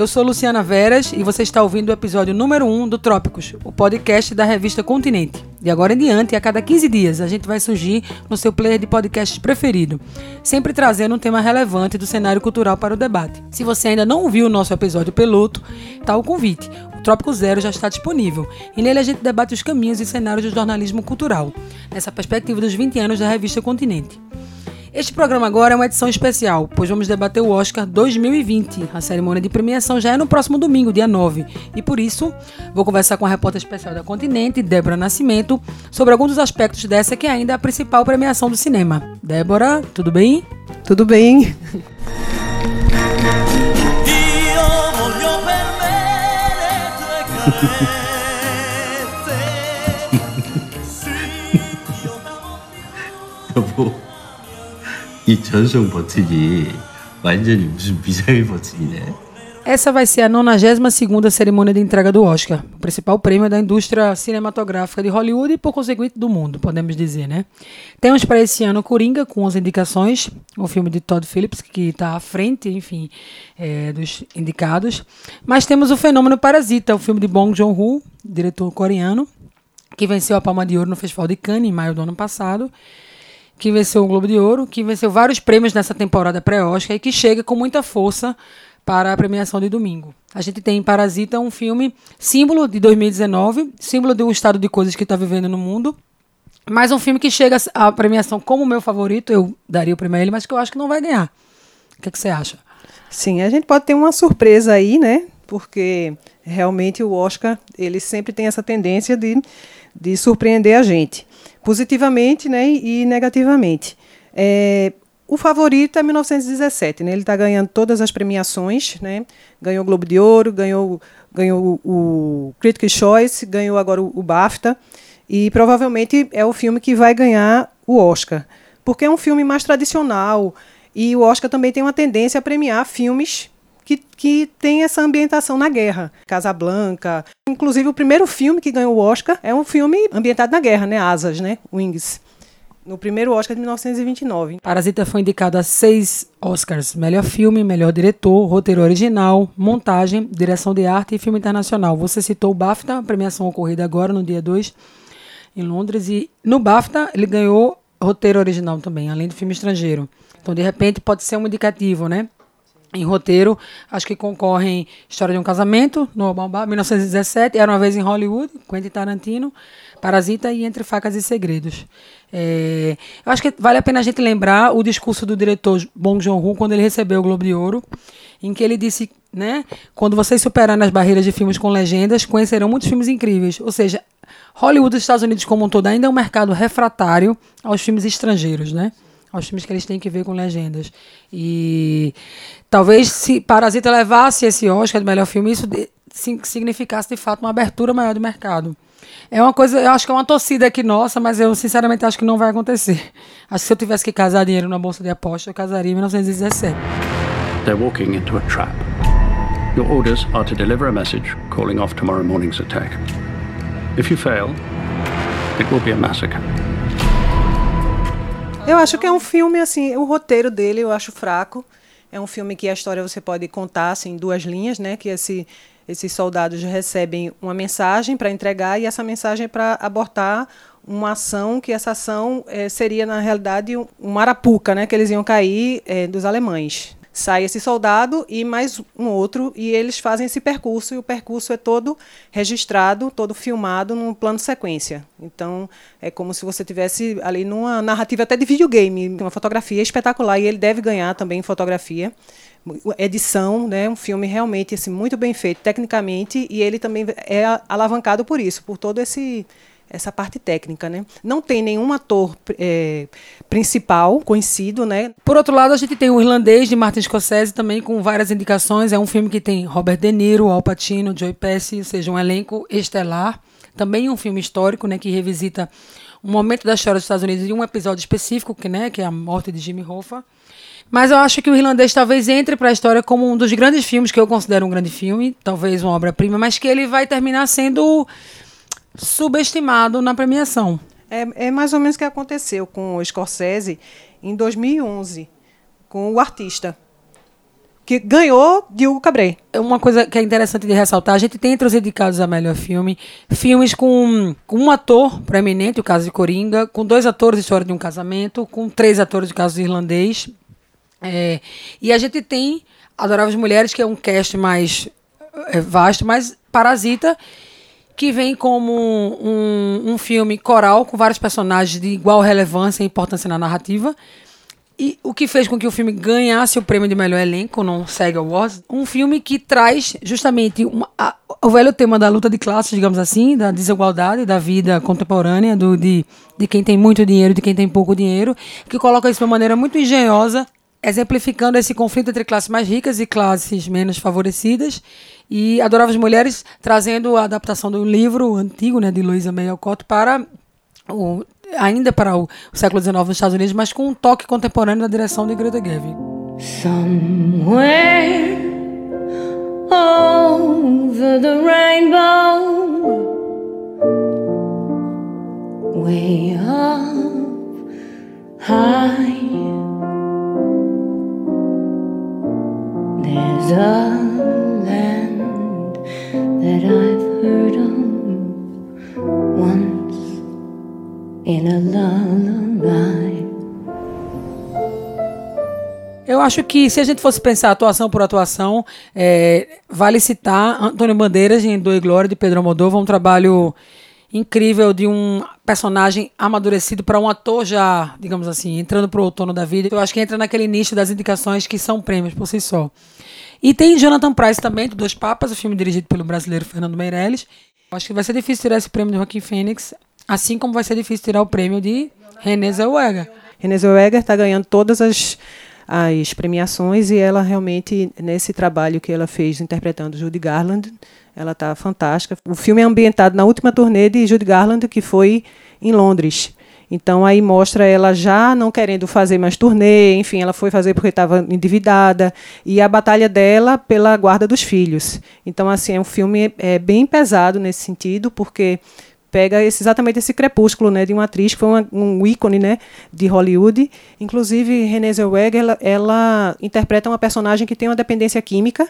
Eu sou Luciana Veras e você está ouvindo o episódio número 1 do Trópicos, o podcast da revista Continente. De agora em diante, a cada 15 dias, a gente vai surgir no seu player de podcast preferido, sempre trazendo um tema relevante do cenário cultural para o debate. Se você ainda não viu o nosso episódio piloto, tá o convite. O Trópico Zero já está disponível e nele a gente debate os caminhos e cenários do jornalismo cultural, nessa perspectiva dos 20 anos da revista Continente. Este programa agora é uma edição especial, pois vamos debater o Oscar 2020. A cerimônia de premiação já é no próximo domingo, dia 9. E por isso, vou conversar com a repórter especial da Continente, Débora Nascimento, sobre alguns dos aspectos dessa que é ainda é a principal premiação do cinema. Débora, tudo bem? Tudo bem. 여보, 이 전송 버튼이 완전히 무슨 비상의 버튼이네. Essa vai ser a 92ª cerimônia de entrega do Oscar, o principal prêmio da indústria cinematográfica de Hollywood e, por conseguinte, do mundo, podemos dizer, né? Temos para esse ano Coringa, com 11 indicações, o filme de Todd Phillips, que está à frente, enfim, é, dos indicados. Mas temos o fenômeno Parasita, o filme de Bong Joon-ho, diretor coreano, que venceu a Palma de Ouro no Festival de Cannes em maio do ano passado, que venceu o Globo de Ouro, que venceu vários prêmios nessa temporada pré-Oscar e que chega com muita força para a premiação de domingo. A gente tem Parasita, um filme símbolo de 2019, símbolo de um estado de coisas que está vivendo no mundo. Mas um filme que chega à premiação como meu favorito, eu daria o prêmio a ele, mas que eu acho que não vai ganhar. O que, é que você acha? Sim, a gente pode ter uma surpresa aí, né? Porque realmente o Oscar, ele sempre tem essa tendência de, de surpreender a gente, positivamente né, e negativamente. É, o favorito é 1917, né? Ele está ganhando todas as premiações, né? Ganhou o Globo de Ouro, ganhou, ganhou o Critics' Choice, ganhou agora o, o BAFTA e provavelmente é o filme que vai ganhar o Oscar, porque é um filme mais tradicional e o Oscar também tem uma tendência a premiar filmes que, que tem essa ambientação na guerra. Casablanca. Inclusive, o primeiro filme que ganhou o Oscar é um filme ambientado na guerra, né? Asas, né? Wings no primeiro Oscar de 1929. Parasita foi indicado a seis Oscars: melhor filme, melhor diretor, roteiro original, montagem, direção de arte e filme internacional. Você citou o BAFTA, a premiação ocorrida agora no dia 2 em Londres, e no BAFTA ele ganhou roteiro original também, além do filme estrangeiro. Então, de repente, pode ser um indicativo, né? Em roteiro, acho que concorrem História de um Casamento, no 1917, Era uma Vez em Hollywood, Quentin Tarantino, Parasita e Entre Facas e Segredos. É, eu acho que vale a pena a gente lembrar o discurso do diretor Bong Joon-ho quando ele recebeu o Globo de Ouro, em que ele disse, né, quando vocês superarem as barreiras de filmes com legendas, conhecerão muitos filmes incríveis. Ou seja, Hollywood dos Estados Unidos como um todo ainda é um mercado refratário aos filmes estrangeiros, né? Aos filmes que eles têm que ver com legendas. E talvez se Parasita levasse esse Oscar de melhor filme, isso significasse de fato uma abertura maior do mercado. É uma coisa, eu acho que é uma torcida aqui nossa, mas eu sinceramente acho que não vai acontecer. Acho que se eu tivesse que casar dinheiro na bolsa de aposta, eu casaria em 1917. They're walking into a trap. Your orders are to deliver a message calling off tomorrow morning's attack. If you fail, it will be a massacre. Eu acho que é um filme assim, o roteiro dele eu acho fraco. É um filme que a história você pode contar assim, em duas linhas, né? Que esse esses soldados recebem uma mensagem para entregar e essa mensagem é para abortar uma ação que essa ação é, seria na realidade um, um arapuca, né, que eles iam cair é, dos alemães. Sai esse soldado e mais um outro e eles fazem esse percurso e o percurso é todo registrado, todo filmado num plano sequência. Então é como se você tivesse ali numa narrativa até de videogame, uma fotografia espetacular e ele deve ganhar também fotografia edição, né, um filme realmente assim, muito bem feito tecnicamente e ele também é alavancado por isso, por todo esse essa parte técnica, né? Não tem nenhum ator é, principal conhecido, né? Por outro lado, a gente tem o irlandês de Martin Scorsese também com várias indicações. É um filme que tem Robert De Niro, Al Pacino, Joey Pesci, ou seja, um elenco estelar. Também um filme histórico, né, que revisita um momento da história dos Estados Unidos e um episódio específico, que, né, que é a morte de Jimmy Hoffa. Mas eu acho que o Irlandês talvez entre para a história como um dos grandes filmes que eu considero um grande filme, talvez uma obra-prima, mas que ele vai terminar sendo subestimado na premiação. É, é mais ou menos o que aconteceu com o Scorsese em 2011, com o artista que ganhou de Hugo Cabret. Uma coisa que é interessante de ressaltar, a gente tem entre os indicados a melhor filme, filmes com, com um ator proeminente, o caso de Coringa, com dois atores, História de um Casamento, com três atores, o caso Irlandês. É, e a gente tem Adoráveis Mulheres, que é um cast mais é, vasto, mas Parasita, que vem como um, um filme coral com vários personagens de igual relevância e importância na narrativa. E o que fez com que o filme ganhasse o prêmio de melhor elenco no SEG Awards, um filme que traz justamente uma, a, o velho tema da luta de classes, digamos assim, da desigualdade da vida contemporânea, do, de, de quem tem muito dinheiro e de quem tem pouco dinheiro, que coloca isso de uma maneira muito engenhosa, exemplificando esse conflito entre classes mais ricas e classes menos favorecidas. E Adoráveis Mulheres trazendo a adaptação do livro antigo, né, de Louisa May Alcott para o ainda para o, século XIX nos Estados Unidos, mas com um toque contemporâneo na direção de Greta Gerwig. Somewhere over the rainbow in a. Eu acho que se a gente fosse pensar atuação por atuação, é, vale citar Antônio Bandeiras em Do e Glória de Pedro Almodóvar, um trabalho incrível de um personagem amadurecido para um ator já, digamos assim, entrando para o outono da vida. Eu acho que entra naquele nicho das indicações que são prêmios por si só. E tem Jonathan Price também, de Dois Papas, o filme dirigido pelo brasileiro Fernando Meirelles. Eu acho que vai ser difícil tirar esse prêmio de Joaquim Fênix Assim como vai ser difícil tirar o prêmio de Renée Zellweger. Renée Zellweger está ganhando todas as, as premiações e ela realmente, nesse trabalho que ela fez interpretando Judy Garland, ela está fantástica. O filme é ambientado na última turnê de Judy Garland, que foi em Londres. Então aí mostra ela já não querendo fazer mais turnê, enfim, ela foi fazer porque estava endividada e a batalha dela pela guarda dos filhos. Então assim é um filme é, bem pesado nesse sentido, porque pega esse, exatamente esse crepúsculo né, de uma atriz que foi uma, um ícone né, de Hollywood. Inclusive, Renée Zellweger, ela, ela, interpreta uma personagem que tem uma dependência química.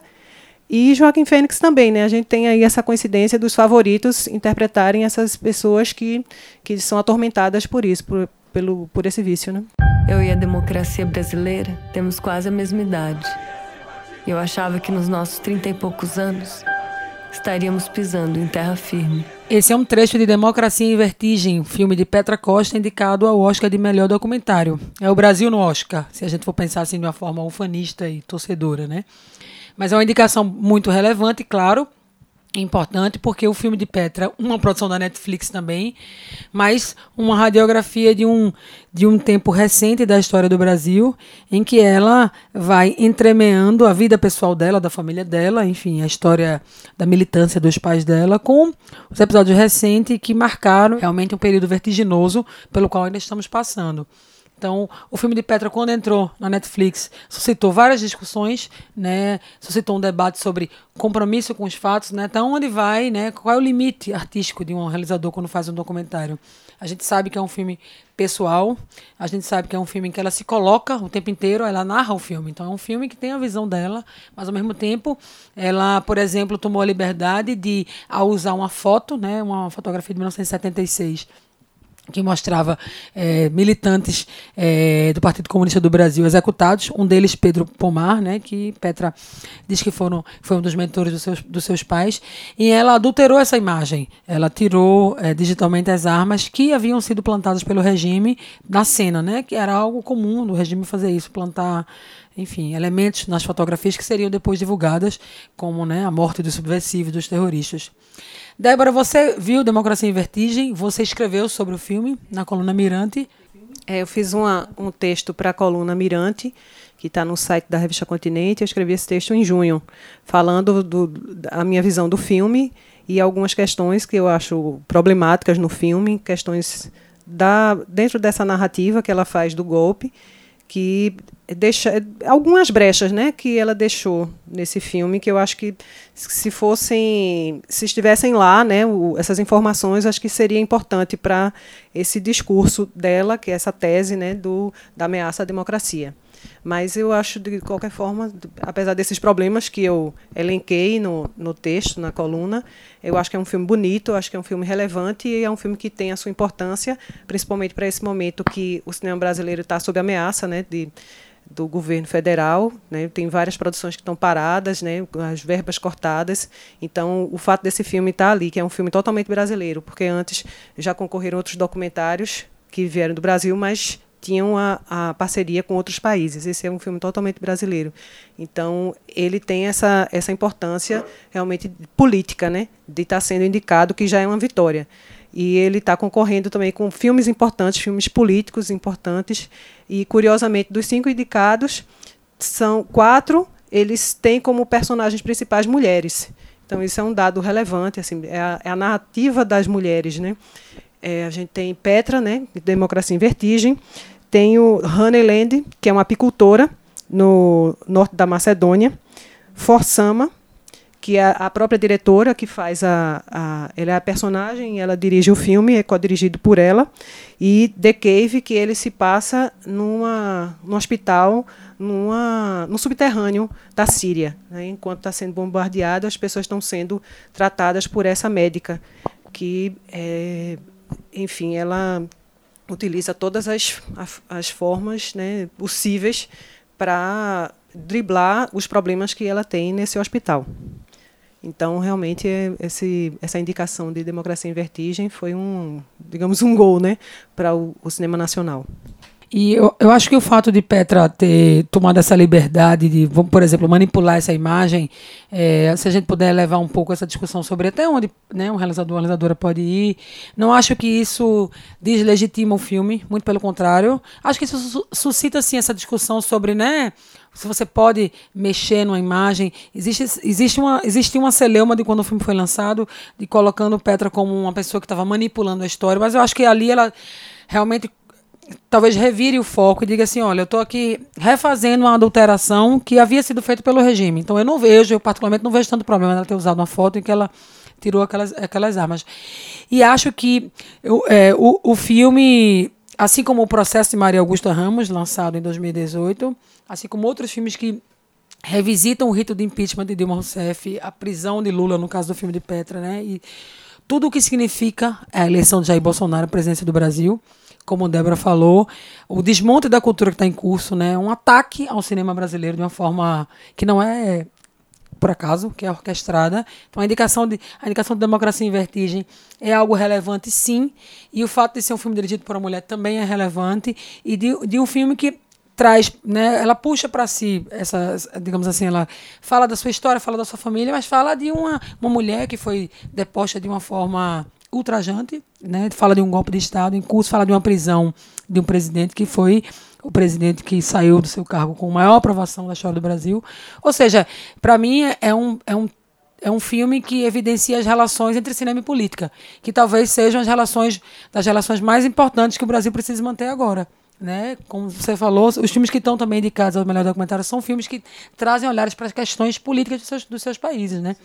E Joaquim Fênix também, né? A gente tem aí essa coincidência dos favoritos interpretarem essas pessoas que, que são atormentadas por isso, por, pelo, por esse vício, né? Eu e a democracia brasileira temos quase a mesma idade. Eu achava que nos nossos trinta e poucos anos estaríamos pisando em terra firme. Esse é um trecho de Democracia em Vertigem, filme de Petra Costa, indicado ao Oscar de melhor documentário. É o Brasil no Oscar, se a gente for pensar assim de uma forma ufanista e torcedora, né? Mas é uma indicação muito relevante, claro, importante porque o filme de Petra, uma produção da Netflix também, mas uma radiografia de um de um tempo recente da história do Brasil, em que ela vai entremeando a vida pessoal dela, da família dela, enfim, a história da militância dos pais dela, com os episódios recentes que marcaram realmente um período vertiginoso pelo qual ainda estamos passando. Então, o filme de Petra, quando entrou na Netflix, suscitou várias discussões, né? suscitou um debate sobre compromisso com os fatos, né? Até onde vai, né? qual é o limite artístico de um realizador quando faz um documentário. A gente sabe que é um filme pessoal, a gente sabe que é um filme em que ela se coloca o tempo inteiro, ela narra o filme. Então, é um filme que tem a visão dela, mas ao mesmo tempo, ela, por exemplo, tomou a liberdade de, ao usar uma foto, né? uma fotografia de 1976 que mostrava é, militantes é, do Partido Comunista do Brasil executados, um deles Pedro Pomar, né, que Petra diz que foram, foi um dos mentores dos seus, dos seus pais, e ela adulterou essa imagem. Ela tirou é, digitalmente as armas que haviam sido plantadas pelo regime na cena, né, que era algo comum do regime fazer isso, plantar enfim, elementos nas fotografias que seriam depois divulgadas, como né, a morte dos subversivos, dos terroristas. Débora, você viu Democracia em Vertigem? Você escreveu sobre o filme na coluna Mirante? É, eu fiz uma, um texto para a coluna Mirante, que está no site da revista Continente. Eu escrevi esse texto em junho, falando do, da minha visão do filme e algumas questões que eu acho problemáticas no filme, questões da, dentro dessa narrativa que ela faz do golpe que deixa algumas brechas, né, que ela deixou nesse filme que eu acho que se fossem, se estivessem lá, né, o, essas informações, acho que seria importante para esse discurso dela, que é essa tese, né, do da ameaça à democracia. Mas eu acho, de qualquer forma, apesar desses problemas que eu elenquei no, no texto, na coluna, eu acho que é um filme bonito, acho que é um filme relevante e é um filme que tem a sua importância, principalmente para esse momento que o cinema brasileiro está sob ameaça né, de, do governo federal, né? tem várias produções que estão paradas, né? as verbas cortadas. Então, o fato desse filme estar tá ali, que é um filme totalmente brasileiro, porque antes já concorreram outros documentários que vieram do Brasil, mas tinham a, a, parceria com outros países. Esse é um filme totalmente brasileiro. Então, ele tem essa, essa importância realmente política, né? de estar tá sendo indicado, que já é uma vitória. E ele está concorrendo também com filmes importantes, filmes políticos importantes. E, curiosamente, dos cinco indicados, são quatro, eles têm como personagens principais mulheres. Então, isso é um dado relevante, assim, é a, é a narrativa das mulheres. Né? É, a gente tem Petra, né, Democracia em Vertigem, tem o Honeyland, que é uma apicultora no norte da Macedônia, Forsama, que é a própria diretora que faz a, a ela é a personagem, ela dirige o filme, é co-dirigido por ela, e The Cave, que ele se passa numa, num hospital, numa, no subterrâneo da Síria. Né? Enquanto está sendo bombardeado, as pessoas estão sendo tratadas por essa médica, que, é, enfim, ela utiliza todas as, as formas né, possíveis para driblar os problemas que ela tem nesse hospital. Então, realmente, esse, essa indicação de Democracia em Vertigem foi um, digamos, um gol né, para o, o cinema nacional. E eu, eu acho que o fato de Petra ter tomado essa liberdade de, por exemplo, manipular essa imagem, é, se a gente puder levar um pouco essa discussão sobre até onde né, um realizador, uma realizadora pode ir, não acho que isso deslegitima o filme, muito pelo contrário. Acho que isso suscita, sim, essa discussão sobre, né, se você pode mexer numa imagem. Existe, existe, uma, existe uma celeuma de quando o filme foi lançado, de colocando Petra como uma pessoa que estava manipulando a história, mas eu acho que ali ela realmente talvez revire o foco e diga assim, olha, eu estou aqui refazendo uma adulteração que havia sido feita pelo regime. Então eu não vejo, eu particularmente não vejo tanto problema nela ter usado uma foto em que ela tirou aquelas, aquelas armas. E acho que eu, é, o, o filme, assim como o processo de Maria Augusta Ramos, lançado em 2018, assim como outros filmes que revisitam o rito de impeachment de Dilma Rousseff, a prisão de Lula, no caso do filme de Petra, né? E tudo o que significa a eleição de Jair Bolsonaro, a presidência do Brasil, como Débora falou, o desmonte da cultura que está em curso, né? Um ataque ao cinema brasileiro de uma forma que não é por acaso, que é orquestrada. Então a indicação de a indicação de Democracia em Vertigem é algo relevante, sim. E o fato de ser um filme dirigido por uma mulher também é relevante e de, de um filme que traz, né, ela puxa para si essa, digamos assim, ela fala da sua história, fala da sua família, mas fala de uma, uma mulher que foi deposta de uma forma ultrajante, né? Fala de um golpe de Estado em curso, fala de uma prisão de um presidente que foi o presidente que saiu do seu cargo com maior aprovação da história do Brasil. Ou seja, para mim é, é um, é um é um filme que evidencia as relações entre cinema e política, que talvez sejam as relações das relações mais importantes que o Brasil precisa manter agora né? Como você falou, os filmes que estão também indicados ao melhor documentário são filmes que trazem olhares para as questões políticas dos seus, dos seus países, né?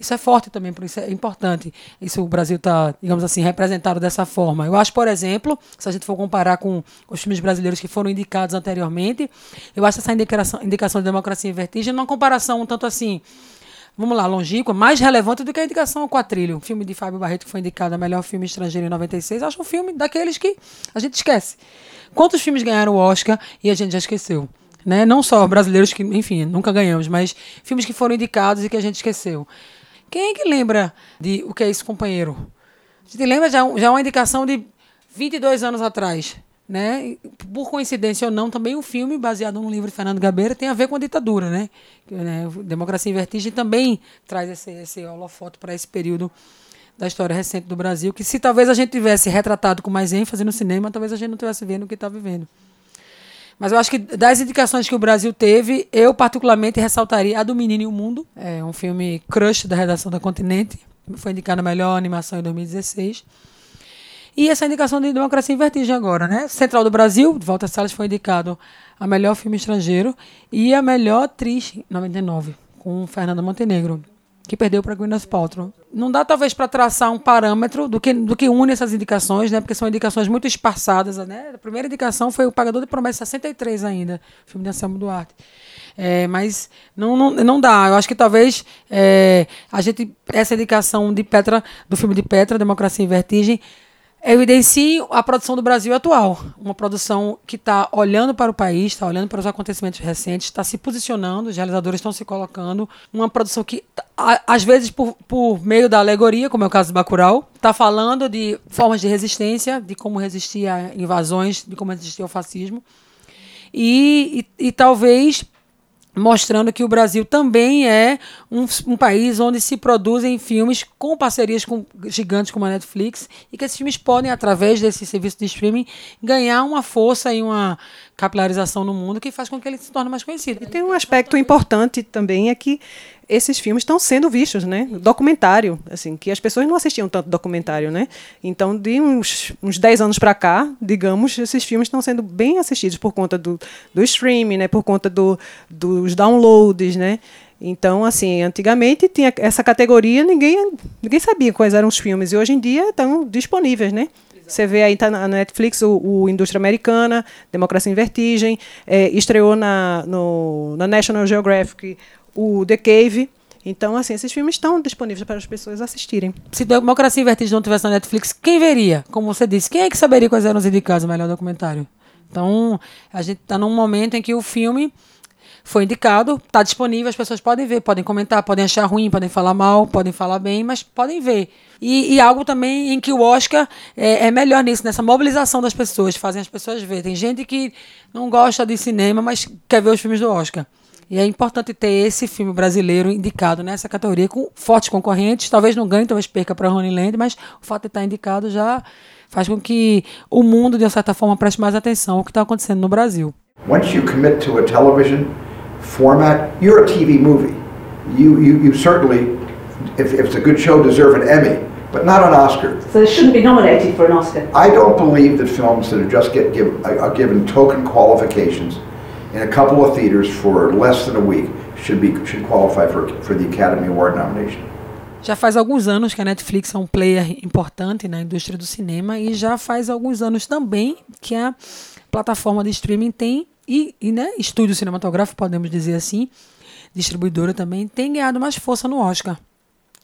Isso é forte também, por isso é importante. Isso o Brasil está, digamos assim, representado dessa forma. Eu acho, por exemplo, se a gente for comparar com os filmes brasileiros que foram indicados anteriormente, eu acho essa indicação, indicação de democracia em vertigem uma comparação um tanto assim vamos lá, longínqua, mais relevante do que a indicação ao Quatrilho. O filme de Fábio Barreto, que foi indicado a melhor filme estrangeiro em 96, acho um filme daqueles que a gente esquece. Quantos filmes ganharam o Oscar e a gente já esqueceu? Né? Não só brasileiros que, enfim, nunca ganhamos, mas filmes que foram indicados e que a gente esqueceu. Quem é que lembra de O Que é Isso, Companheiro? A gente lembra já, já uma indicação de 22 anos atrás. Né? Por coincidência ou não, também um filme baseado num livro de Fernando Gabeira tem a ver com a ditadura, né? né Democracia em Vertigem também traz esse, esse holofoto para esse período da história recente do Brasil, que se talvez a gente tivesse retratado com mais ênfase no cinema, talvez a gente não estivesse vendo o que está vivendo. Mas eu acho que das indicações que o Brasil teve, eu particularmente ressaltaria a do Menino e o Mundo. É um filme crush da redação da Continente. Foi indicado a melhor animação em 2016. E essa indicação de Democracia em Vertigem agora, né? Central do Brasil, Walter Salles foi indicado a melhor filme estrangeiro e a melhor atriz, 99, com Fernanda Montenegro. que perdeu para Gwyneth Paltrow. Não dá talvez para traçar um parâmetro do que, do que une essas indicações, né? Porque são indicações muito esparçadas, né? A primeira indicação foi o Pagador de Promessas 63 ainda, filme de Anselmo Duarte. É, mas não, não, não dá. Eu acho que talvez é, a gente essa indicação de Petra do filme de Petra, Democracia em Vertigem, evidencie a produção do Brasil atual. Uma produção que está olhando para o país, está olhando para os acontecimentos recentes, está se posicionando, os realizadores estão se colocando. Uma produção que, às vezes, por, por meio da alegoria, como é o caso do Bacurau, está falando de formas de resistência, de como resistir a invasões, de como resistir ao fascismo. E, e, e talvez mostrando que o Brasil também é um, um, país onde se produzem filmes com parcerias com gigantes como a Netflix e que esses filmes podem, através desse serviço de streaming, ganhar uma força e uma capilarização no mundo que faz com que ele se torne mais conhecido. E tem um aspecto importante também é que esses filmes estão sendo vistos, né? Documentário, assim, que as pessoas não assistiam tanto documentário, né? Então, de uns, uns 10 anos para cá, digamos, esses filmes estão sendo bem assistidos por conta do, do streaming, né? Por conta do, dos downloads, né? Então, assim, antigamente tinha essa categoria, ninguém, ninguém sabia quais eram os filmes, e hoje em dia estão disponíveis, né? Você vê aí tá na Netflix o, o, Indústria Americana, Democracia em Vertigem, é, estreou na, no, na National Geographic o The Cave. Então, assim, esses filmes estão disponíveis para as pessoas assistirem. Se Democracia em Vertigem não tivesse na Netflix, quem veria? Como você disse, quem é que saberia quais eram os indicados o melhor documentário? Então, a gente está num momento em que o filme foi indicado, está disponível, as pessoas podem ver, podem comentar, podem achar ruim, podem falar mal, podem falar bem, mas podem ver. E, e algo também em que o Oscar é, é, melhor nisso, nessa mobilização das pessoas, fazem as pessoas ver. Tem gente que não gosta de cinema, mas quer ver os filmes do Oscar. E é importante ter esse filme brasileiro indicado nessa categoria com fortes concorrentes. Talvez não ganhe, talvez perca para Ronnie Land, mas o fato de estar indicado já faz com que o mundo, de uma certa forma, preste mais atenção ao que está acontecendo no Brasil. Once you commit to a television format, you're a TV movie. You, you, you certainly, if, if it's a good show, deserve an Emmy, but not an Oscar. So it shouldn't be nominated for an Oscar? I don't believe that films that are just get give, are given token qualifications in a couple of theaters for less than a week should, be, should qualify for, for the Academy Award nomination. Já faz alguns anos que a Netflix é um player importante na indústria do cinema e já faz alguns anos também que a plataforma de streaming tem e, e né, estúdio cinematográfico, podemos dizer assim, distribuidora também, tem ganhado mais força no Oscar.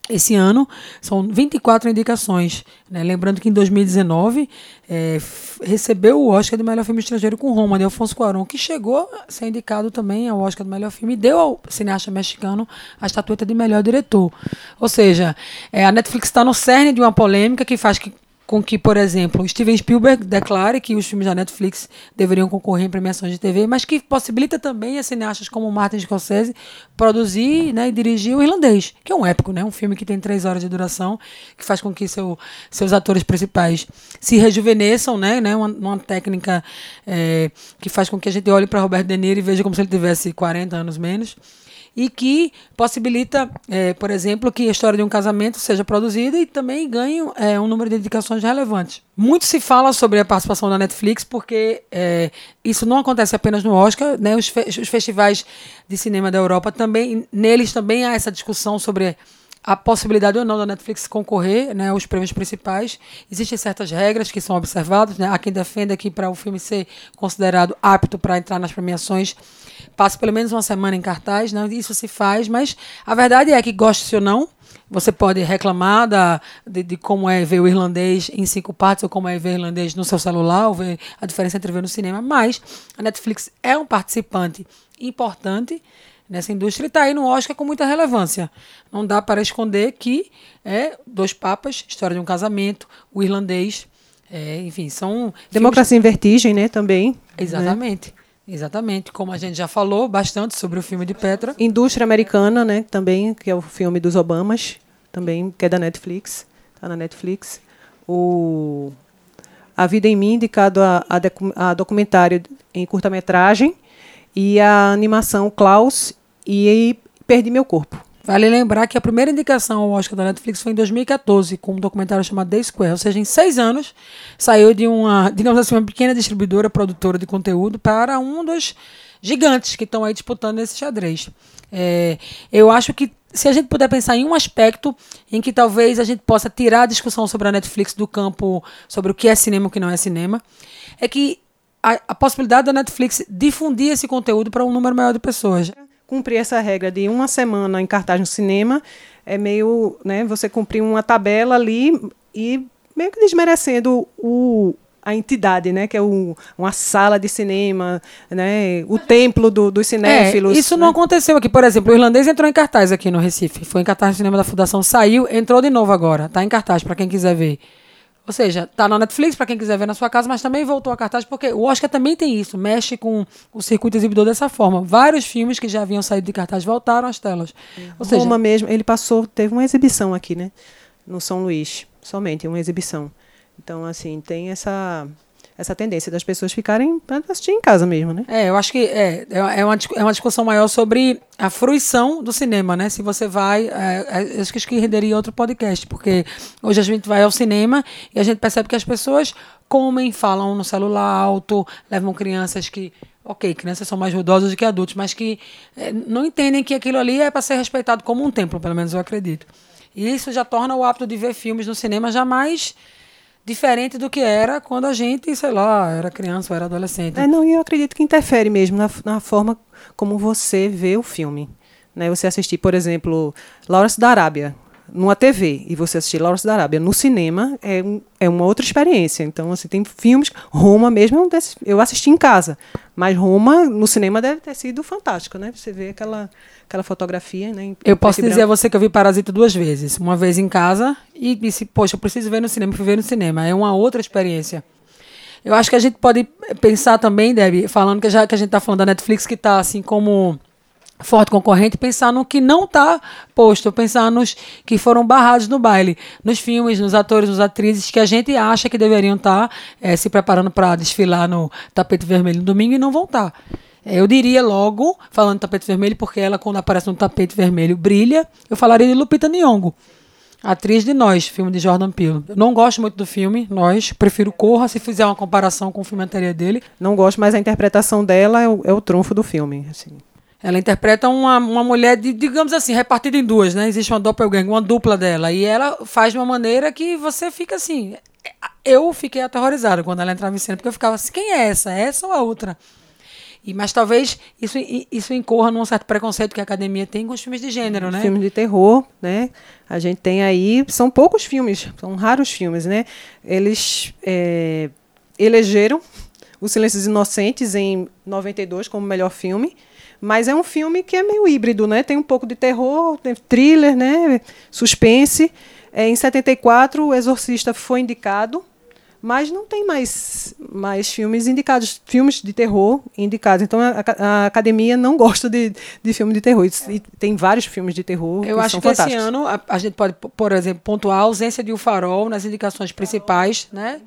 Esse ano são 24 indicações. Né? Lembrando que em 2019 é, recebeu o Oscar de melhor filme estrangeiro com Roma, de Alfonso Cuarón, que chegou a ser indicado também ao Oscar do melhor filme e deu ao cineasta mexicano a estatueta de melhor diretor. Ou seja, é, a Netflix está no cerne de uma polêmica que faz que com que, por exemplo, Steven Spielberg declare que os filmes da Netflix deveriam concorrer em premiações de TV, mas que possibilita também a cineastas como Martin Scorsese produzir né, e dirigir o Irlandês, que é um épico, né, um filme que tem três horas de duração, que faz com que seu, seus atores principais se rejuvenesçam, né, né, uma, uma técnica é, que faz com que a gente olhe para Robert De Niro e veja como se ele tivesse 40 anos menos e que possibilita, é, por exemplo, que a história de um casamento seja produzida e também ganhe é, um número de indicações relevantes. Muito se fala sobre a participação da Netflix porque é, isso não acontece apenas no Oscar, né? Os, fe os festivais de cinema da Europa também, neles também há essa discussão sobre a possibilidade ou não da Netflix concorrer né, aos prêmios principais. Existem certas regras que são observadas. Né? Há quem defenda que para o filme ser considerado apto para entrar nas premiações, passe pelo menos uma semana em cartaz. Né? Isso se faz, mas a verdade é que, goste ou não, você pode reclamar da, de, de, como é ver o irlandês em cinco partes ou como é ver o irlandês no seu celular, ou ver a diferença entre ver no cinema, mas a Netflix é um participante importante nessa indústria e está aí no Oscar com muita relevância. Não dá para esconder que é Dois Papas, História de um Casamento, O Irlandês, é, enfim, são... Democracia filmes... em Vertigem, né, também. Né? Exatamente. Né? Exatamente, como a gente já falou bastante sobre o filme de Petra. Indústria Americana, né, também, que é o filme dos Obamas, também, que é da Netflix, está na Netflix. O A Vida em Mim, indicado a, a, a documentário em curta-metragem, e a animação Klaus e Perdi Meu Corpo. Vale lembrar que a primeira indicação ao Oscar da Netflix foi em 2014, com um documentário chamado The Square. Ou seja, em seis anos, saiu de uma, digamos assim, uma pequena distribuidora, produtora de conteúdo, para um dos gigantes que estão aí disputando esse xadrez. É, eu acho que se a gente puder pensar em um aspecto em que talvez a gente possa tirar a discussão sobre a Netflix do campo sobre o que é cinema e o que não é cinema, é que a, a possibilidade da Netflix difundir esse conteúdo para um número maior de pessoas. Cumprir essa regra de uma semana em cartaz no cinema é meio, né, você cumprir uma tabela ali e meio que desmerecendo o, a entidade, né, que é o, uma sala de cinema, né, o templo do, dos cinéfilos. É, isso né? não aconteceu aqui. Por exemplo, o irlandês entrou em cartaz aqui no Recife. Foi em cartaz no cinema da Fundação, saiu, entrou de novo agora. Está em cartaz para quem quiser ver. Ou seja, tá na Netflix para quem quiser ver na sua casa, mas também voltou a cartaz porque o Oscar também tem isso, mexe com o circuito exibidor dessa forma. Vários filmes que já haviam saído de cartaz voltaram às telas. Ou seja, Roma mesmo, ele passou, teve uma exibição aqui, né, no São Luís, somente uma exibição. Então, assim, tem essa essa tendência das pessoas ficarem para assistir em casa mesmo, né? É, eu acho que é, é, uma, é uma discussão maior sobre a fruição do cinema, né? Se você vai. É, é, acho que renderia outro podcast, porque hoje a gente vai ao cinema e a gente percebe que as pessoas comem, falam no celular alto, levam crianças que. Ok, crianças são mais ruidosas do que adultos, mas que é, não entendem que aquilo ali é para ser respeitado como um templo, pelo menos eu acredito. E isso já torna o hábito de ver filmes no cinema jamais diferente do que era quando a gente, sei lá, era criança ou era adolescente. É, não, e eu acredito que interfere mesmo na, na forma como você vê o filme. Né? Você assistir, por exemplo, Lawrence da Arábia numa TV e você assistir Lawrence da Arábia no cinema é, um, é uma outra experiência. Então, assim, tem filmes. Roma mesmo eu assisti em casa, mas Roma no cinema deve ter sido fantástico, né? Você vê aquela, aquela fotografia, né? Eu posso dizer branco. a você que eu vi Parasita duas vezes. Uma vez em casa e disse, poxa, eu preciso ver no cinema, fui ver no cinema. É uma outra experiência. Eu acho que a gente pode pensar também, Debbie, falando que já que a gente está falando da Netflix, que está assim como forte concorrente, pensar no que não está posto, pensar nos que foram barrados no baile, nos filmes, nos atores, nos atrizes que a gente acha que deveriam estar tá, é, se preparando para desfilar no tapete vermelho no domingo e não vão estar. Tá. Eu diria logo, falando tapete vermelho, porque ela, quando aparece no tapete vermelho, brilha, eu falaria de Lupita Nyong'o. Atriz de Nós, filme de Jordan Peele. Eu não gosto muito do filme, Nós. Prefiro Corra, se fizer uma comparação com o filme anterior dele. Não gosto, mas a interpretação dela é o, é o trunfo do filme. Assim. Ela interpreta uma, uma mulher, de, digamos assim, repartida em duas, né? Existe uma doppelganger, uma dupla dela. E ela faz de uma maneira que você fica assim... Eu fiquei aterrorizada quando ela entrava em cena, porque eu ficava assim, quem é essa? Essa ou a outra? E, mas talvez isso, isso incorra num certo preconceito que a academia tem com os filmes de gênero, né? Filmes de terror, né? A gente tem aí... São poucos filmes, são raros filmes, né? Eles é, elegeram Os Silêncios Inocentes em 92 como melhor filme mas é um filme que é meio híbrido, né? Tem um pouco de terror, thriller, né? Suspense. É, em 74, O Exorcista foi indicado, mas não tem mais, mais filmes indicados, filmes de terror indicados. Então a, a academia não gosta de, de filme de terror. E tem vários filmes de terror. Eu que acho são que fantásticos. esse ano a, a, gente pode, por exemplo, pontuar a ausência de O Farol nas indicações principais, né?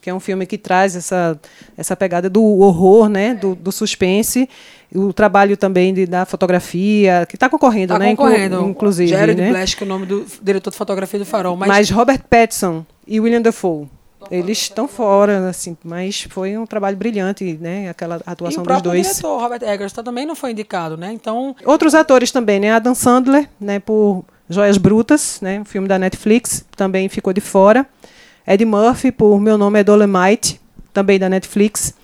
Que é um filme que traz essa, essa pegada do horror, né? Do, do suspense o trabalho também de, da fotografia, que está concorrendo, tá né? concorrendo, inclusive. Jared né? Blash, que é o nome do diretor de fotografia do Farol. Mas, mas Robert Pattinson e William Dafoe, eles estão fora, assim, mas foi um trabalho brilhante, né? Aquela atuação e dos dois. O diretor, Robert Eggers, também não foi indicado, né? Então. Outros atores também, né? Adam Sandler, né? Por Joias Brutas, né? Um filme da Netflix, também ficou de fora. Ed Murphy, por Meu Nome é Dolemite, também da Netflix.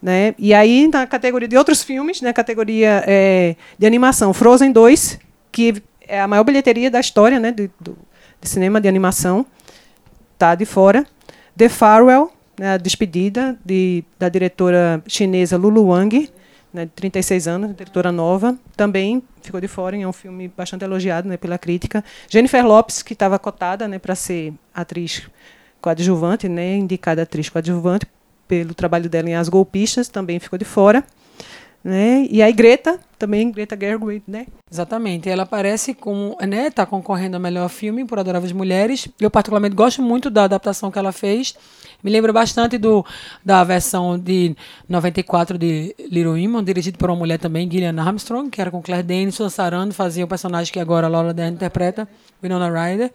Né? E aí, na categoria de outros filmes, na né, categoria é, de animação, Frozen 2, que é a maior bilheteria da história né, de, do, de cinema de animação, está de fora. The Farewell, né, a despedida de, da diretora chinesa Lulu Wang, né, de 36 anos, diretora nova, também ficou de fora, é um filme bastante elogiado né, pela crítica. Jennifer Lopes, que estava cotada né, para ser atriz coadjuvante, né, indicada atriz coadjuvante, pelo trabalho dela em As Golpistas, também ficou de fora. Né? E aí Greta, também Greta Gerwig, né? Exatamente. Ela aparece com, né, tá concorrendo ao melhor filme por Adoráveis Mulheres. Eu particularmente gosto muito da adaptação que ela fez. Me lembra bastante do da versão de 94 de Little Women, dirigido por uma mulher também, Gillian Armstrong, que era com Claire Danes, Susan Sarandon, fazia o personagem que agora a Laura Dern interpreta, Winona Ryder.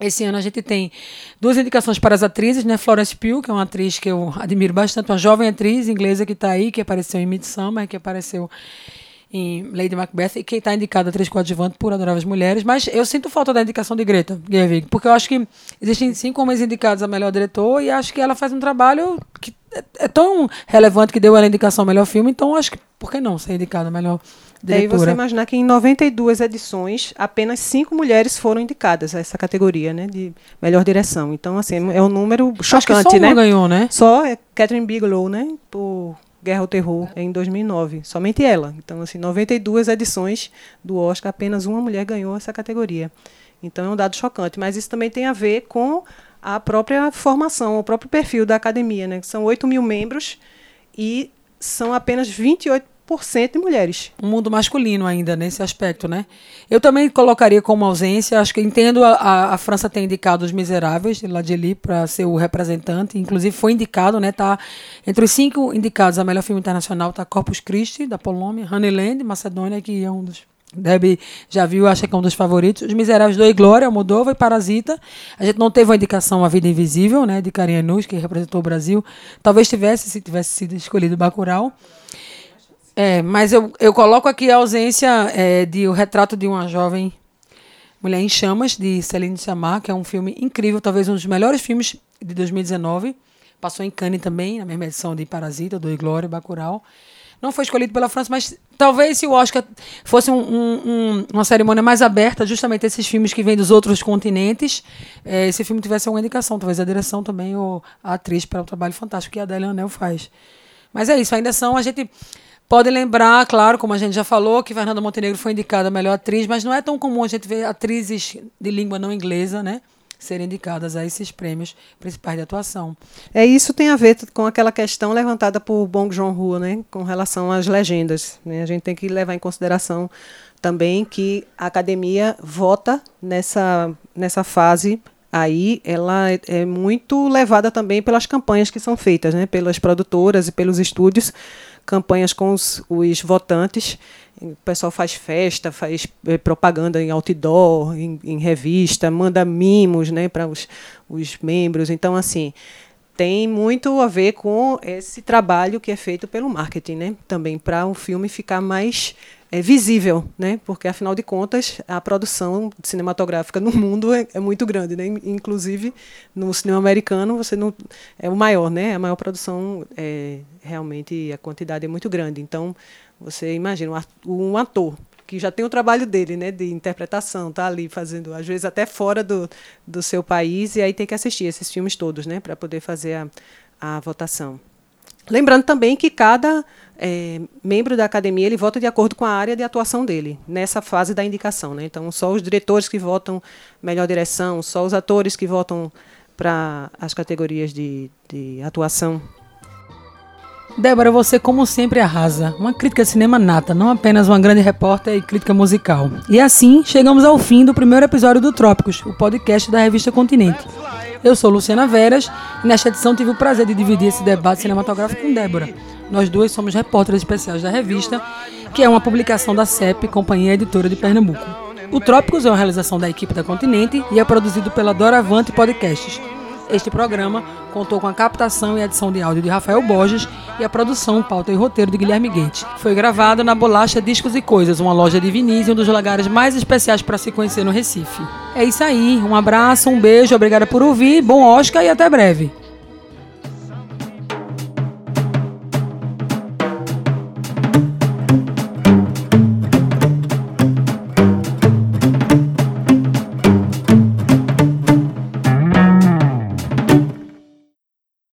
Esse ano a gente tem duas indicações para as atrizes, né? Florence Pugh, que é uma atriz que eu admiro bastante, uma jovem atriz inglesa que está aí, que apareceu em Midsummer, que apareceu em Lady Macbeth e quem está indicada a atriz coadjuvante por Adoráveis Mulheres, mas eu sinto falta da indicação de Greta Gerwig, porque eu acho que existem cinco homens indicados a melhor diretor e acho que ela faz um trabalho que é, é tão relevante que deu ela a indicação ao melhor filme, então acho que por que não ser indicada a melhor diretora? Daí você imaginar que em 92 edições, apenas cinco mulheres foram indicadas a essa categoria, né, de melhor direção. Então, assim, é um número chocante, acho que só né? uma ganhou, né? Só é Catherine Bigelow, né, por Guerra ao Terror em 2009, somente ela. Então, assim, 92 edições do Oscar, apenas uma mulher ganhou essa categoria. Então, é um dado chocante. Mas isso também tem a ver com a própria formação, o próprio perfil da academia, né? São 8 mil membros e são apenas 28% de mulheres. Um mundo masculino ainda nesse aspecto, né? Eu também colocaria como ausência, acho que entendo a, a, a França ter indicado Os Miseráveis, de Ladjeli, para ser o representante, inclusive foi indicado, né? Tá entre os cinco indicados a melhor filme internacional, tá Corpus Christi, da Polônia, Honeyland, Macedônia, que é um dos Debbie já viu, acha que é um dos favoritos. Os Miseráveis do Glória, Moldova e Parasita. A gente não teve uma indicação A Vida Invisível, né, de Karinha Nus, que representou o Brasil. Talvez tivesse, se tivesse sido escolhido Bacurau. É, mas eu, eu coloco aqui a ausência é, de O Retrato de uma Jovem Mulher em Chamas, de Celine Chamar, que é um filme incrível, talvez um dos melhores filmes de 2019. Passou em Cannes também, na mesma edição de Parasita, do Glória Bacurau não foi escolhido pela França, mas talvez se o Oscar fosse um, um, uma cerimônia mais aberta, justamente esses filmes que vêm dos outros continentes, é, esse filme tivesse alguma indicação, talvez a direção também ou a atriz para o trabalho fantástico que a Adélia Anel faz. Mas é isso, ainda são, a gente pode lembrar, claro, como a gente já falou, que Fernanda Montenegro foi indicada a melhor atriz, mas não é tão comum a gente ver atrizes de língua não inglesa, né? serem indicadas a esses prêmios principais de atuação. É isso tem a ver com aquela questão levantada por Bong Joon-ho, né, com relação às legendas. Né? A gente tem que levar em consideração também que a academia vota nessa nessa fase aí ela é, é muito levada também pelas campanhas que são feitas, né, pelas produtoras e pelos estúdios, campanhas com os, os votantes o pessoal faz festa, faz eh, propaganda em outdoor, em, em revista, manda mimos né, para os, os membros. Então, assim, tem muito a ver com esse trabalho que é feito pelo marketing, né? Também para o filme ficar mais é, visível, né? Porque afinal de contas a produção cinematográfica no mundo é, é, muito grande, né? Inclusive no cinema americano você não é o maior, né? A maior produção é realmente a quantidade é muito grande. Então você imagina um ator que já tem o trabalho dele, né, de interpretação, tá ali fazendo, às vezes até fora do, do seu país, e aí tem que assistir esses filmes todos, né, para poder fazer a, a votação. Lembrando também que cada é, membro da academia ele vota de acordo com a área de atuação dele, nessa fase da indicação. Né? Então, só os diretores que votam melhor direção, só os atores que votam para as categorias de, de atuação Débora, você como sempre arrasa. Uma crítica cinema nata, não apenas uma grande repórter e crítica musical. E assim, chegamos ao fim do primeiro episódio do Trópicos, o podcast da revista Continente. Eu sou Luciana Veras e nesta edição tive o prazer de dividir esse debate cinematográfico com Débora. Nós duas somos repórteres especiais da revista, que é uma publicação da CEP, Companhia Editora de Pernambuco. O Trópicos é uma realização da equipe da Continente e é produzido pela Doravante Podcasts. Este programa contou com a captação e edição de áudio de Rafael Borges e a produção, pauta e roteiro de Guilherme Gate. Foi gravado na Bolacha Discos e Coisas, uma loja de vinis e um dos lugares mais especiais para se conhecer no Recife. É isso aí, um abraço, um beijo, obrigada por ouvir, bom Oscar e até breve.